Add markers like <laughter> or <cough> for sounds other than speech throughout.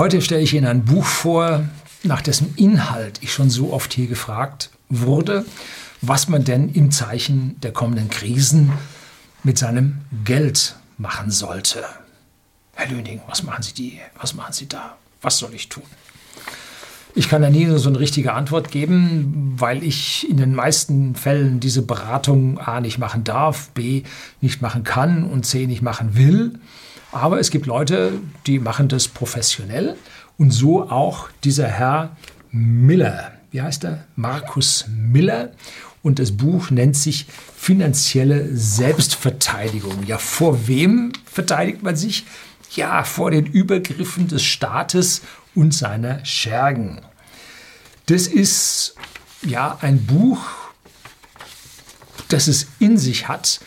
Heute stelle ich Ihnen ein Buch vor, nach dessen Inhalt ich schon so oft hier gefragt wurde, was man denn im Zeichen der kommenden Krisen mit seinem Geld machen sollte. Herr Lüning, was machen Sie die? Was machen Sie da? Was soll ich tun? Ich kann da nie so eine richtige Antwort geben, weil ich in den meisten Fällen diese Beratung A nicht machen darf, B nicht machen kann und C nicht machen will. Aber es gibt Leute, die machen das professionell und so auch dieser Herr Miller. Wie heißt er? Markus Miller. Und das Buch nennt sich Finanzielle Selbstverteidigung. Ja, vor wem verteidigt man sich? Ja, vor den Übergriffen des Staates und seiner Schergen. Das ist ja ein Buch, das es in sich hat,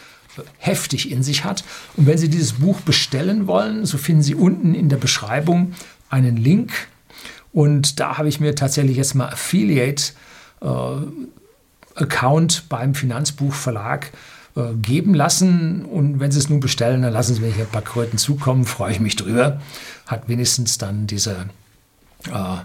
heftig in sich hat. Und wenn Sie dieses Buch bestellen wollen, so finden Sie unten in der Beschreibung einen Link. Und da habe ich mir tatsächlich jetzt mal Affiliate äh, Account beim Finanzbuchverlag äh, geben lassen. Und wenn Sie es nun bestellen, dann lassen Sie mir hier ein paar Kröten zukommen, freue ich mich drüber. Hat wenigstens dann diese äh,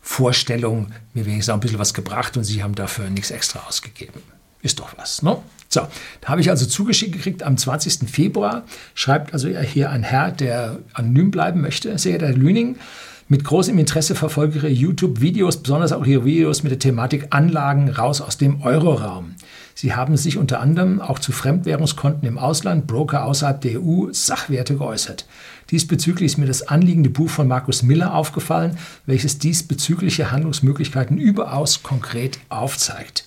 Vorstellung mir wenigstens auch ein bisschen was gebracht und Sie haben dafür nichts extra ausgegeben. Ist doch was, ne? So, da habe ich also zugeschickt gekriegt am 20. Februar. Schreibt also hier ein Herr, der anonym bleiben möchte, sehr der Lüning. Mit großem Interesse verfolge Ihre YouTube-Videos, besonders auch Ihre Videos mit der Thematik Anlagen raus aus dem Euroraum. Sie haben sich unter anderem auch zu Fremdwährungskonten im Ausland, Broker außerhalb der EU, Sachwerte geäußert. Diesbezüglich ist mir das anliegende Buch von Markus Miller aufgefallen, welches diesbezügliche Handlungsmöglichkeiten überaus konkret aufzeigt.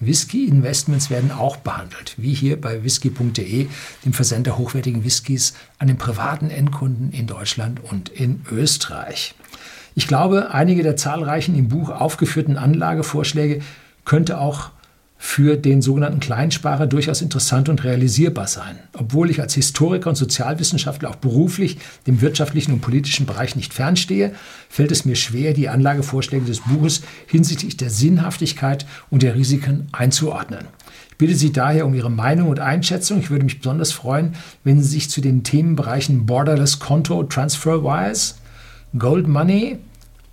Whisky-Investments werden auch behandelt, wie hier bei whisky.de, dem Versender hochwertigen Whiskys an den privaten Endkunden in Deutschland und in Österreich. Ich glaube, einige der zahlreichen im Buch aufgeführten Anlagevorschläge könnte auch für den sogenannten Kleinsparer durchaus interessant und realisierbar sein. Obwohl ich als Historiker und Sozialwissenschaftler auch beruflich dem wirtschaftlichen und politischen Bereich nicht fernstehe, fällt es mir schwer, die Anlagevorschläge des Buches hinsichtlich der Sinnhaftigkeit und der Risiken einzuordnen. Ich bitte Sie daher um Ihre Meinung und Einschätzung. Ich würde mich besonders freuen, wenn Sie sich zu den Themenbereichen Borderless Konto, Transfer Wires, Gold Money,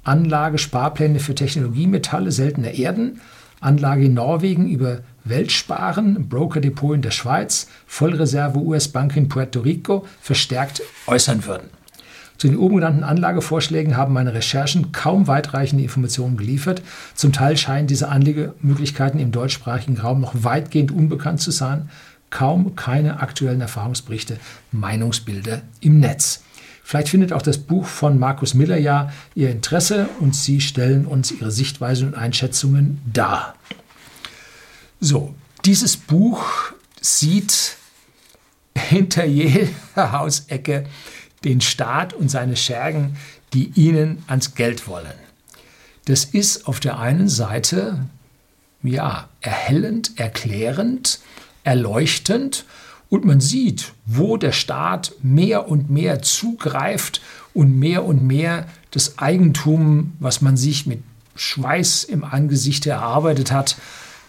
Anlage, Sparpläne für Technologiemetalle, seltene Erden, Anlage in Norwegen über Weltsparen, Broker-Depot in der Schweiz, Vollreserve US-Bank in Puerto Rico verstärkt äußern würden. Zu den oben genannten Anlagevorschlägen haben meine Recherchen kaum weitreichende Informationen geliefert. Zum Teil scheinen diese Anlegemöglichkeiten im deutschsprachigen Raum noch weitgehend unbekannt zu sein. Kaum keine aktuellen Erfahrungsberichte, Meinungsbilder im Netz. Vielleicht findet auch das Buch von Markus Miller ja Ihr Interesse und Sie stellen uns Ihre Sichtweisen und Einschätzungen dar. So, dieses Buch sieht hinter jeder <laughs> Hausecke den Staat und seine Schergen, die ihnen ans Geld wollen. Das ist auf der einen Seite ja erhellend, erklärend, erleuchtend und man sieht, wo der Staat mehr und mehr zugreift und mehr und mehr das Eigentum, was man sich mit Schweiß im Angesicht erarbeitet hat,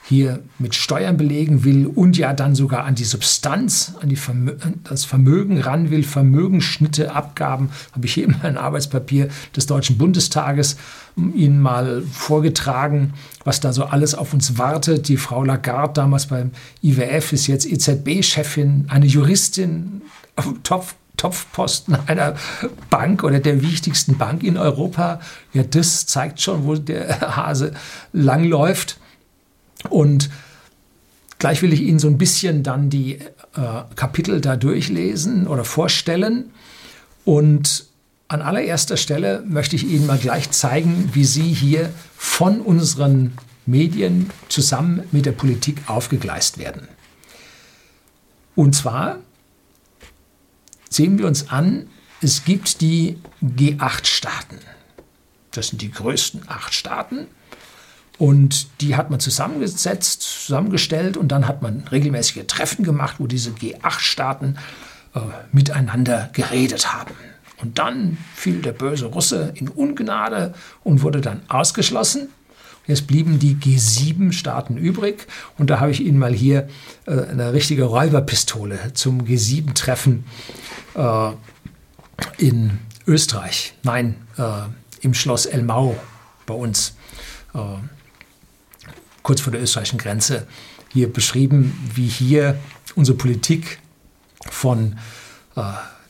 hier mit Steuern belegen will und ja dann sogar an die Substanz, an die Vermö das Vermögen ran will, Vermögensschnitte, Abgaben, habe ich hier immer ein Arbeitspapier des Deutschen Bundestages Ihnen mal vorgetragen, was da so alles auf uns wartet. Die Frau Lagarde damals beim IWF ist jetzt EZB-Chefin, eine Juristin auf Topf Topfposten einer Bank oder der wichtigsten Bank in Europa. Ja, das zeigt schon, wo der Hase langläuft. Und gleich will ich Ihnen so ein bisschen dann die äh, Kapitel da durchlesen oder vorstellen. Und an allererster Stelle möchte ich Ihnen mal gleich zeigen, wie Sie hier von unseren Medien zusammen mit der Politik aufgegleist werden. Und zwar sehen wir uns an, es gibt die G8-Staaten. Das sind die größten acht Staaten. Und die hat man zusammengesetzt, zusammengestellt und dann hat man regelmäßige Treffen gemacht, wo diese G8-Staaten äh, miteinander geredet haben. Und dann fiel der böse Russe in Ungnade und wurde dann ausgeschlossen. Jetzt blieben die G7-Staaten übrig. Und da habe ich Ihnen mal hier äh, eine richtige Räuberpistole zum G7-Treffen äh, in Österreich, nein, äh, im Schloss Elmau bei uns, äh, kurz vor der österreichischen Grenze, hier beschrieben, wie hier unsere Politik von äh,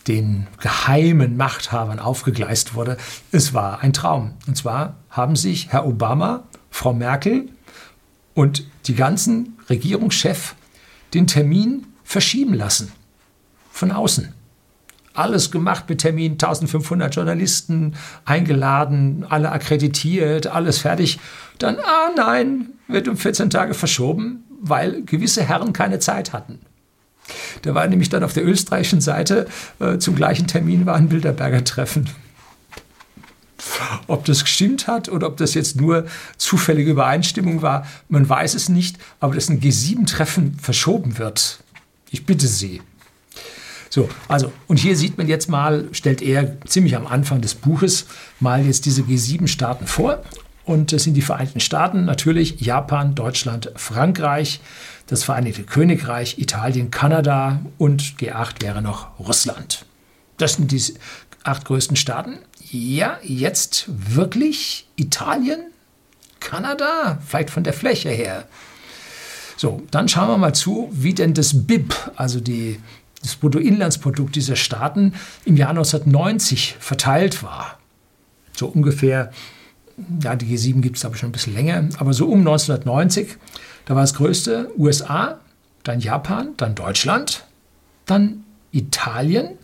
den geheimen Machthabern aufgegleist wurde. Es war ein Traum. Und zwar haben sich Herr Obama, Frau Merkel und die ganzen Regierungschefs den Termin verschieben lassen. Von außen. Alles gemacht mit Termin, 1500 Journalisten eingeladen, alle akkreditiert, alles fertig. Dann, ah nein, wird um 14 Tage verschoben, weil gewisse Herren keine Zeit hatten. Da war nämlich dann auf der österreichischen Seite äh, zum gleichen Termin war ein Bilderberger Treffen. Ob das gestimmt hat oder ob das jetzt nur zufällige Übereinstimmung war, man weiß es nicht, aber dass ein G7-Treffen verschoben wird. Ich bitte Sie. So, also, und hier sieht man jetzt mal, stellt er ziemlich am Anfang des Buches mal jetzt diese G7-Staaten vor. Und das sind die Vereinigten Staaten, natürlich Japan, Deutschland, Frankreich, das Vereinigte Königreich, Italien, Kanada und G8 wäre noch Russland. Das sind die acht größten Staaten. Ja, jetzt wirklich Italien, Kanada, vielleicht von der Fläche her. So, dann schauen wir mal zu, wie denn das BIP, also die, das Bruttoinlandsprodukt dieser Staaten, im Jahr 1990 verteilt war. So ungefähr, ja, die G7 gibt es aber schon ein bisschen länger, aber so um 1990 da war das größte USA, dann Japan, dann Deutschland, dann Italien,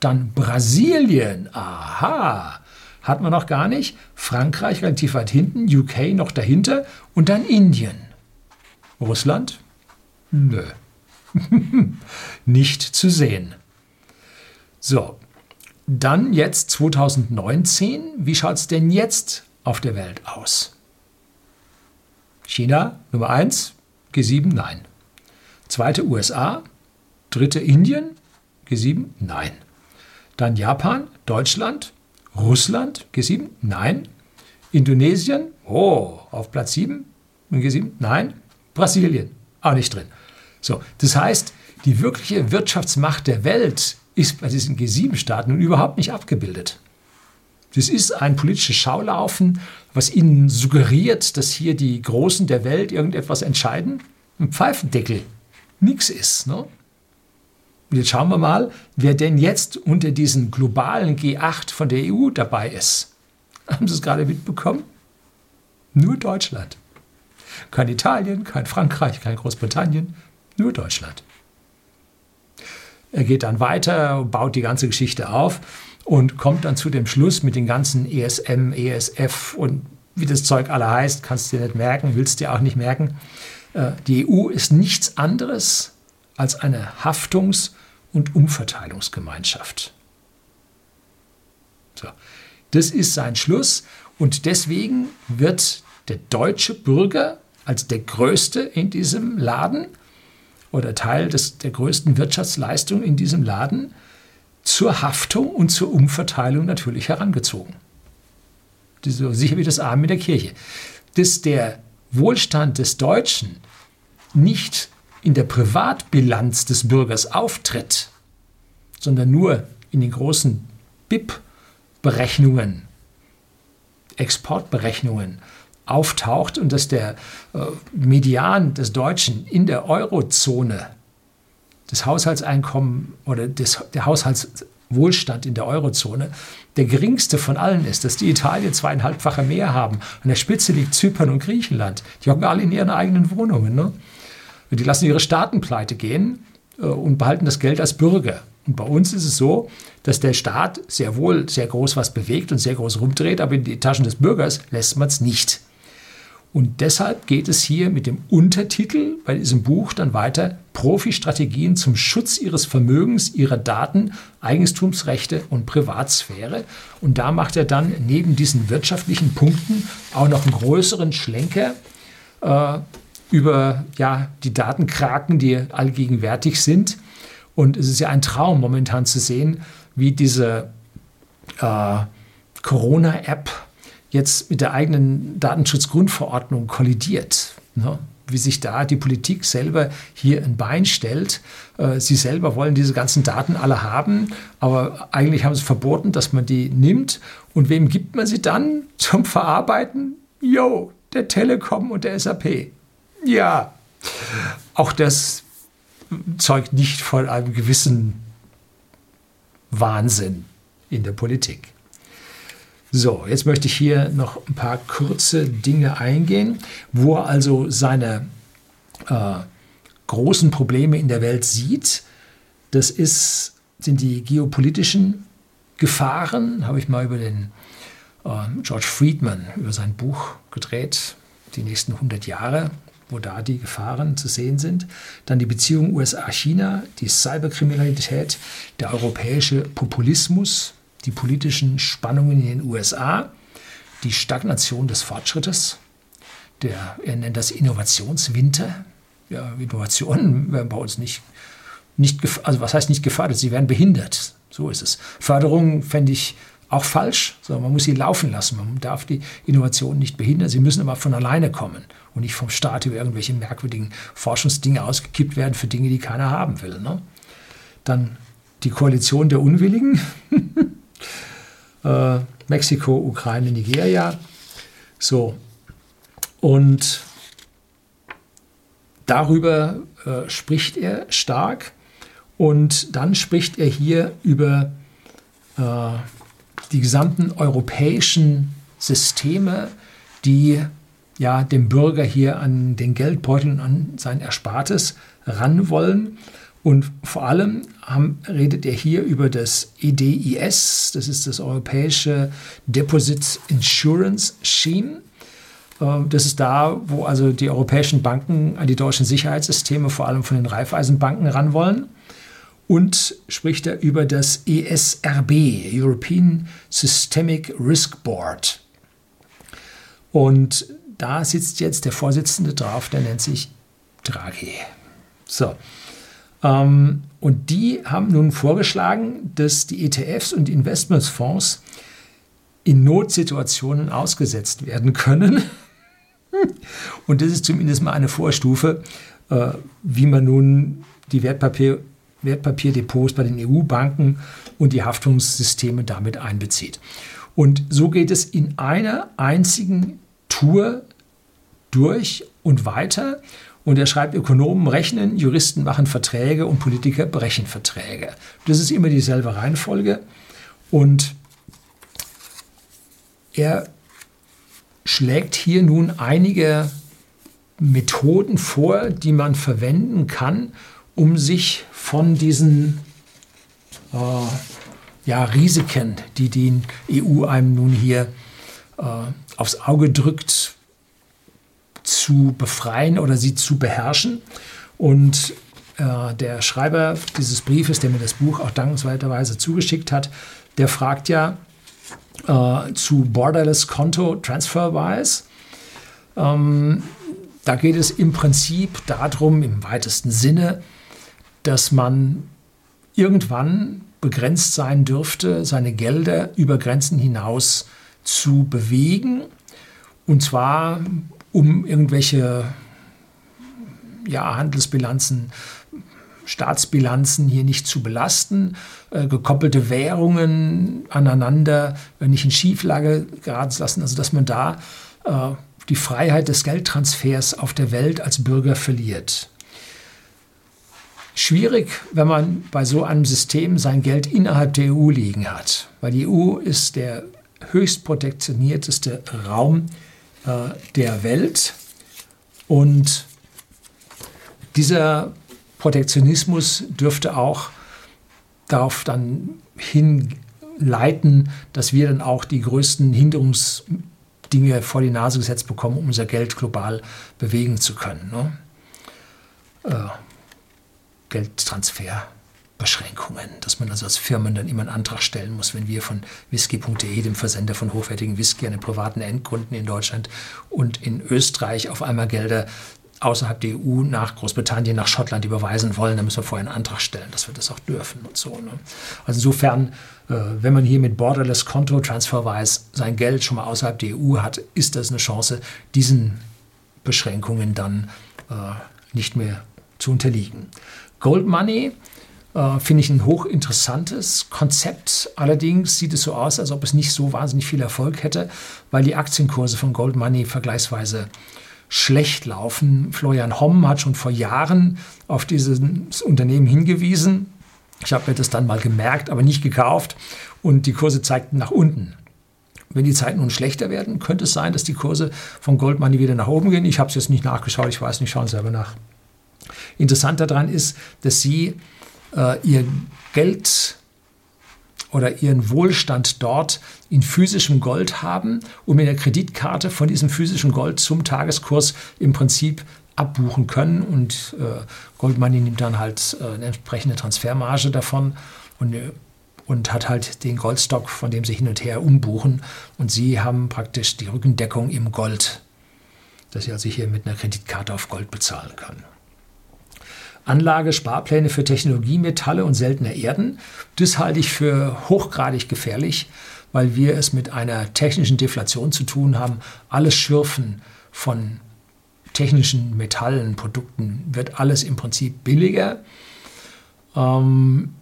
dann Brasilien. Aha, hat man noch gar nicht. Frankreich relativ weit hinten, UK noch dahinter und dann Indien. Russland? Nö. <laughs> nicht zu sehen. So, dann jetzt 2019. Wie schaut es denn jetzt auf der Welt aus? China Nummer 1, G7, nein. Zweite USA, dritte Indien, G7, nein. Dann Japan, Deutschland, Russland, G7, nein. Indonesien, oh, auf Platz 7, G7, nein. Brasilien, auch nicht drin. So, das heißt, die wirkliche Wirtschaftsmacht der Welt ist bei diesen G7-Staaten nun überhaupt nicht abgebildet. Das ist ein politisches Schaulaufen, was ihnen suggeriert, dass hier die Großen der Welt irgendetwas entscheiden. Ein Pfeifendeckel. Nichts ist. Ne? Und jetzt schauen wir mal, wer denn jetzt unter diesen globalen G8 von der EU dabei ist. <laughs> Haben Sie es gerade mitbekommen? Nur Deutschland. Kein Italien, kein Frankreich, kein Großbritannien, nur Deutschland. Er geht dann weiter, baut die ganze Geschichte auf und kommt dann zu dem Schluss mit den ganzen ESM, ESF und wie das Zeug alle heißt, kannst du dir nicht merken, willst du dir auch nicht merken. Äh, die EU ist nichts anderes als eine Haftungs- und Umverteilungsgemeinschaft. So, das ist sein Schluss und deswegen wird der deutsche Bürger als der Größte in diesem Laden oder Teil des, der größten Wirtschaftsleistung in diesem Laden zur Haftung und zur Umverteilung natürlich herangezogen. So sicher wie das Arm in der Kirche. Dass der Wohlstand des Deutschen nicht in der Privatbilanz des Bürgers auftritt, sondern nur in den großen BIP-Berechnungen, Exportberechnungen auftaucht und dass der äh, Median des Deutschen in der Eurozone das Haushaltseinkommen oder das, der Haushaltswohlstand in der Eurozone der geringste von allen ist, dass die Italien zweieinhalbfache mehr haben. An der Spitze liegt Zypern und Griechenland. Die hocken alle in ihren eigenen Wohnungen. Ne? Die lassen ihre Staaten pleite gehen äh, und behalten das Geld als Bürger. Und bei uns ist es so, dass der Staat sehr wohl sehr groß was bewegt und sehr groß rumdreht, aber in die Taschen des Bürgers lässt man es nicht. Und deshalb geht es hier mit dem Untertitel bei diesem Buch dann weiter Profi-Strategien zum Schutz ihres Vermögens, ihrer Daten, Eigentumsrechte und Privatsphäre. Und da macht er dann neben diesen wirtschaftlichen Punkten auch noch einen größeren Schlenker äh, über ja, die Datenkraken, die allgegenwärtig sind. Und es ist ja ein Traum momentan zu sehen, wie diese äh, Corona-App jetzt mit der eigenen Datenschutzgrundverordnung kollidiert. Ne? wie sich da die Politik selber hier ein Bein stellt. Äh, sie selber wollen diese ganzen Daten alle haben, aber eigentlich haben sie verboten, dass man die nimmt. Und wem gibt man sie dann zum Verarbeiten? Jo, der Telekom und der SAP. Ja, auch das zeugt nicht von einem gewissen Wahnsinn in der Politik. So, jetzt möchte ich hier noch ein paar kurze Dinge eingehen, wo er also seine äh, großen Probleme in der Welt sieht. Das ist, sind die geopolitischen Gefahren, habe ich mal über den äh, George Friedman, über sein Buch gedreht, die nächsten 100 Jahre, wo da die Gefahren zu sehen sind. Dann die Beziehung USA-China, die Cyberkriminalität, der europäische Populismus, die politischen Spannungen in den USA, die Stagnation des Fortschrittes, der, er nennt das Innovationswinter. Ja, Innovationen werden bei uns nicht, nicht, also was heißt nicht gefördert, sie werden behindert. So ist es. Förderung fände ich auch falsch, sondern man muss sie laufen lassen. Man darf die Innovationen nicht behindern. Sie müssen aber von alleine kommen und nicht vom Staat über irgendwelche merkwürdigen Forschungsdinge ausgekippt werden für Dinge, die keiner haben will. Ne? Dann die Koalition der Unwilligen. <laughs> äh, Mexiko, Ukraine, Nigeria. So. Und darüber äh, spricht er stark. Und dann spricht er hier über äh, die gesamten europäischen Systeme, die ja dem Bürger hier an den Geldbeutel und an sein Erspartes ran wollen. Und vor allem haben, redet er hier über das EDIS, das ist das Europäische Deposit Insurance Scheme. Äh, das ist da, wo also die europäischen Banken an die deutschen Sicherheitssysteme vor allem von den Raiffeisenbanken ran wollen und spricht er über das ESRB, European Systemic Risk Board. Und da sitzt jetzt der Vorsitzende drauf, der nennt sich Draghi. So. Ähm, und die haben nun vorgeschlagen, dass die ETFs und Investmentsfonds in Notsituationen ausgesetzt werden können. <laughs> Und das ist zumindest mal eine Vorstufe, äh, wie man nun die Wertpapier Wertpapierdepots bei den EU-Banken und die Haftungssysteme damit einbezieht. Und so geht es in einer einzigen Tour durch und weiter. Und er schreibt, Ökonomen rechnen, Juristen machen Verträge und Politiker brechen Verträge. Das ist immer dieselbe Reihenfolge. Und er schlägt hier nun einige Methoden vor, die man verwenden kann, um sich von diesen äh, ja, Risiken, die die EU einem nun hier äh, aufs Auge drückt, zu befreien oder sie zu beherrschen. Und äh, der Schreiber dieses Briefes, der mir das Buch auch dankenswerterweise zugeschickt hat, der fragt ja äh, zu Borderless Konto Transferwise. Ähm, da geht es im Prinzip darum, im weitesten Sinne, dass man irgendwann begrenzt sein dürfte, seine Gelder über Grenzen hinaus zu bewegen. Und zwar, um irgendwelche ja, Handelsbilanzen, Staatsbilanzen hier nicht zu belasten, äh, gekoppelte Währungen aneinander äh, nicht in Schieflage geraten zu lassen, also dass man da äh, die Freiheit des Geldtransfers auf der Welt als Bürger verliert. Schwierig, wenn man bei so einem System sein Geld innerhalb der EU liegen hat, weil die EU ist der höchst protektionierteste Raum äh, der Welt und dieser Protektionismus dürfte auch darauf dann hinleiten, dass wir dann auch die größten Hinderungsdinge vor die Nase gesetzt bekommen, um unser Geld global bewegen zu können. Ne? Äh, Geldtransferbeschränkungen, dass man also als Firmen dann immer einen Antrag stellen muss, wenn wir von whisky.de, dem Versender von hochwertigen Whisky an den privaten Endkunden in Deutschland und in Österreich auf einmal Gelder außerhalb der EU nach Großbritannien, nach Schottland überweisen wollen, dann müssen wir vorher einen Antrag stellen, dass wir das auch dürfen und so. Ne? Also insofern, äh, wenn man hier mit Borderless Konto Transferwise sein Geld schon mal außerhalb der EU hat, ist das eine Chance, diesen Beschränkungen dann äh, nicht mehr zu unterliegen. Gold Money äh, finde ich ein hochinteressantes Konzept. Allerdings sieht es so aus, als ob es nicht so wahnsinnig viel Erfolg hätte, weil die Aktienkurse von Gold Money vergleichsweise schlecht laufen. Florian Homm hat schon vor Jahren auf dieses Unternehmen hingewiesen. Ich habe mir das dann mal gemerkt, aber nicht gekauft und die Kurse zeigten nach unten. Wenn die Zeiten nun schlechter werden, könnte es sein, dass die Kurse von Gold Money wieder nach oben gehen. Ich habe es jetzt nicht nachgeschaut, ich weiß nicht, schauen selber nach. Interessant daran ist, dass sie äh, ihr Geld oder ihren Wohlstand dort in physischem Gold haben und mit der Kreditkarte von diesem physischen Gold zum Tageskurs im Prinzip abbuchen können und äh, Goldmoney nimmt dann halt äh, eine entsprechende Transfermarge davon und, äh, und hat halt den Goldstock, von dem sie hin und her umbuchen und sie haben praktisch die Rückendeckung im Gold, dass sie also hier mit einer Kreditkarte auf Gold bezahlen können. Anlage, Sparpläne für Technologiemetalle und seltene Erden. Das halte ich für hochgradig gefährlich, weil wir es mit einer technischen Deflation zu tun haben. Alles Schürfen von technischen Metallen, Produkten wird alles im Prinzip billiger. Ähm,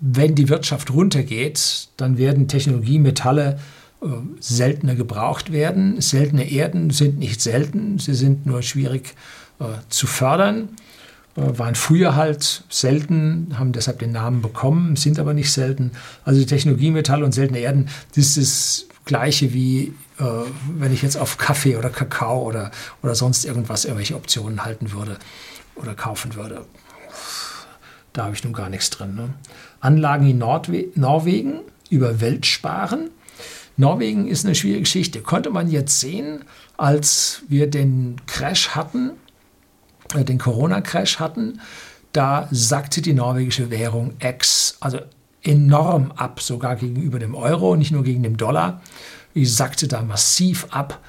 wenn die Wirtschaft runtergeht, dann werden Technologiemetalle äh, seltener gebraucht werden. Seltene Erden sind nicht selten, sie sind nur schwierig äh, zu fördern. Waren früher halt selten, haben deshalb den Namen bekommen, sind aber nicht selten. Also Technologiemetalle und seltene Erden, das ist das gleiche wie äh, wenn ich jetzt auf Kaffee oder Kakao oder, oder sonst irgendwas irgendwelche Optionen halten würde oder kaufen würde. Da habe ich nun gar nichts drin. Ne? Anlagen in Nordwe Norwegen über Weltsparen. Norwegen ist eine schwierige Geschichte. Konnte man jetzt sehen, als wir den Crash hatten, den Corona-Crash hatten, da sackte die norwegische Währung X, also enorm ab, sogar gegenüber dem Euro, nicht nur gegen den Dollar. Die sackte da massiv ab.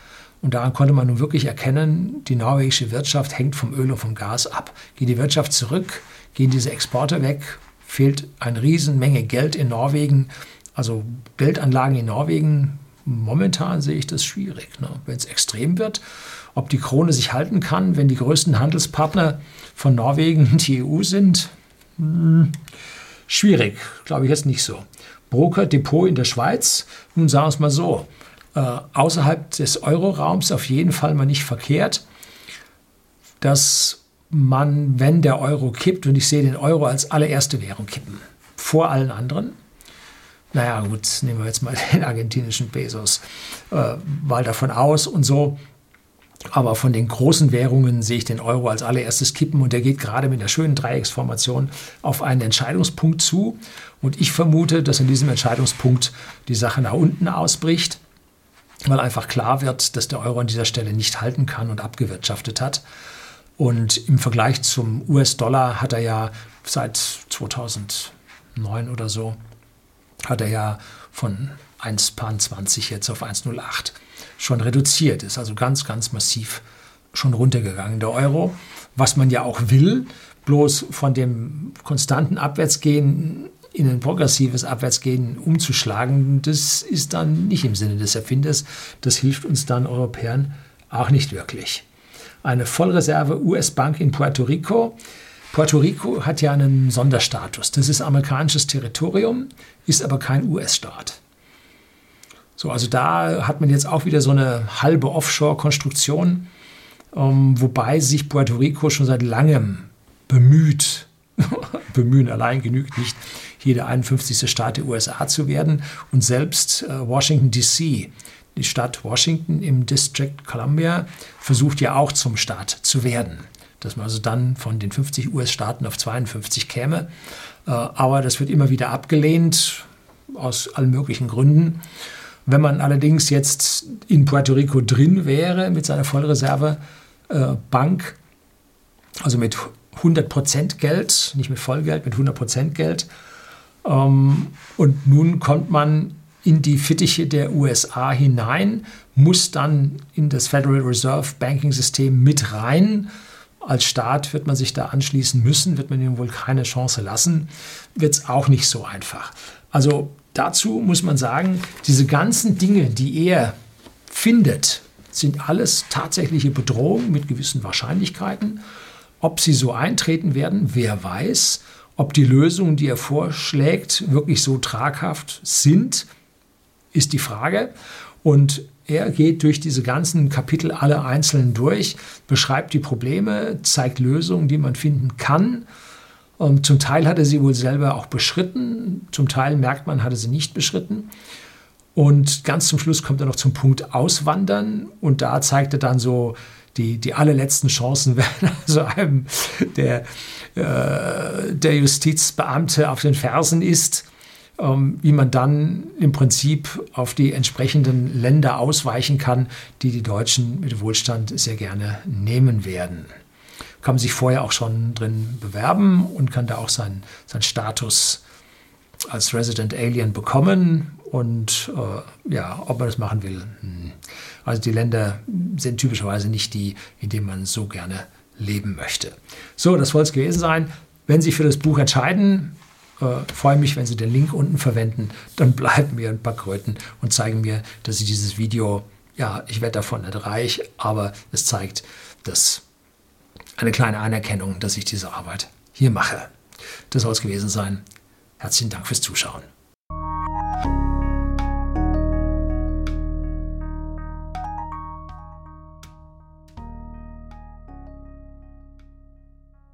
Und daran konnte man nun wirklich erkennen, die norwegische Wirtschaft hängt vom Öl und vom Gas ab. Geht die Wirtschaft zurück, gehen diese Exporte weg, fehlt eine Riesenmenge Geld in Norwegen. Also Geldanlagen in Norwegen, momentan sehe ich das schwierig. Ne? Wenn es extrem wird, ob die Krone sich halten kann, wenn die größten Handelspartner von Norwegen <laughs> die EU sind, hm, schwierig, glaube ich jetzt nicht so. Broker Depot in der Schweiz, nun sagen wir es mal so, äh, außerhalb des Euroraums auf jeden Fall mal nicht verkehrt, dass man, wenn der Euro kippt, und ich sehe den Euro als allererste Währung kippen, vor allen anderen, naja gut, nehmen wir jetzt mal <laughs> den argentinischen Pesos äh, mal davon aus und so, aber von den großen Währungen sehe ich den Euro als allererstes kippen und der geht gerade mit einer schönen Dreiecksformation auf einen Entscheidungspunkt zu. Und ich vermute, dass in diesem Entscheidungspunkt die Sache nach unten ausbricht, weil einfach klar wird, dass der Euro an dieser Stelle nicht halten kann und abgewirtschaftet hat. Und im Vergleich zum US-Dollar hat er ja seit 2009 oder so, hat er ja von 1,20 jetzt auf 1,08 schon reduziert, ist also ganz, ganz massiv schon runtergegangen, der Euro. Was man ja auch will, bloß von dem konstanten Abwärtsgehen in ein progressives Abwärtsgehen umzuschlagen, das ist dann nicht im Sinne des Erfinders. Das hilft uns dann Europäern auch nicht wirklich. Eine Vollreserve US-Bank in Puerto Rico. Puerto Rico hat ja einen Sonderstatus. Das ist amerikanisches Territorium, ist aber kein US-Staat. So, also da hat man jetzt auch wieder so eine halbe Offshore-Konstruktion, ähm, wobei sich Puerto Rico schon seit langem bemüht, <laughs> bemühen allein genügt nicht, hier der 51. Staat der USA zu werden. Und selbst äh, Washington DC, die Stadt Washington im District Columbia, versucht ja auch zum Staat zu werden. Dass man also dann von den 50 US-Staaten auf 52 käme. Äh, aber das wird immer wieder abgelehnt, aus allen möglichen Gründen. Wenn man allerdings jetzt in Puerto Rico drin wäre mit seiner Vollreservebank, äh, also mit 100% Geld, nicht mit Vollgeld, mit 100% Geld, ähm, und nun kommt man in die Fittiche der USA hinein, muss dann in das Federal Reserve Banking System mit rein. Als Staat wird man sich da anschließen müssen, wird man ihm wohl keine Chance lassen, wird es auch nicht so einfach. Also dazu muss man sagen, diese ganzen Dinge, die er findet, sind alles tatsächliche Bedrohungen mit gewissen Wahrscheinlichkeiten. Ob sie so eintreten werden, wer weiß. Ob die Lösungen, die er vorschlägt, wirklich so traghaft sind, ist die Frage. Und er geht durch diese ganzen Kapitel alle einzeln durch, beschreibt die Probleme, zeigt Lösungen, die man finden kann. Und zum Teil hat er sie wohl selber auch beschritten, zum Teil merkt man, hat er sie nicht beschritten. Und ganz zum Schluss kommt er noch zum Punkt Auswandern und da zeigt er dann so die, die allerletzten Chancen, <laughs> wenn also einem der, äh, der Justizbeamte auf den Fersen ist ähm, wie man dann im Prinzip auf die entsprechenden Länder ausweichen kann, die die Deutschen mit Wohlstand sehr gerne nehmen werden. Kann man sich vorher auch schon drin bewerben und kann da auch seinen, seinen Status als Resident Alien bekommen. Und äh, ja, ob man das machen will. Hm. Also die Länder sind typischerweise nicht die, in denen man so gerne leben möchte. So, das soll es gewesen sein. Wenn Sie für das Buch entscheiden, äh, freue mich, wenn Sie den Link unten verwenden. Dann bleiben mir ein paar Kröten und zeigen mir, dass Sie dieses Video, ja, ich werde davon nicht reich, aber es zeigt, dass eine kleine Anerkennung, dass ich diese Arbeit hier mache. Das soll es gewesen sein. Herzlichen Dank fürs Zuschauen.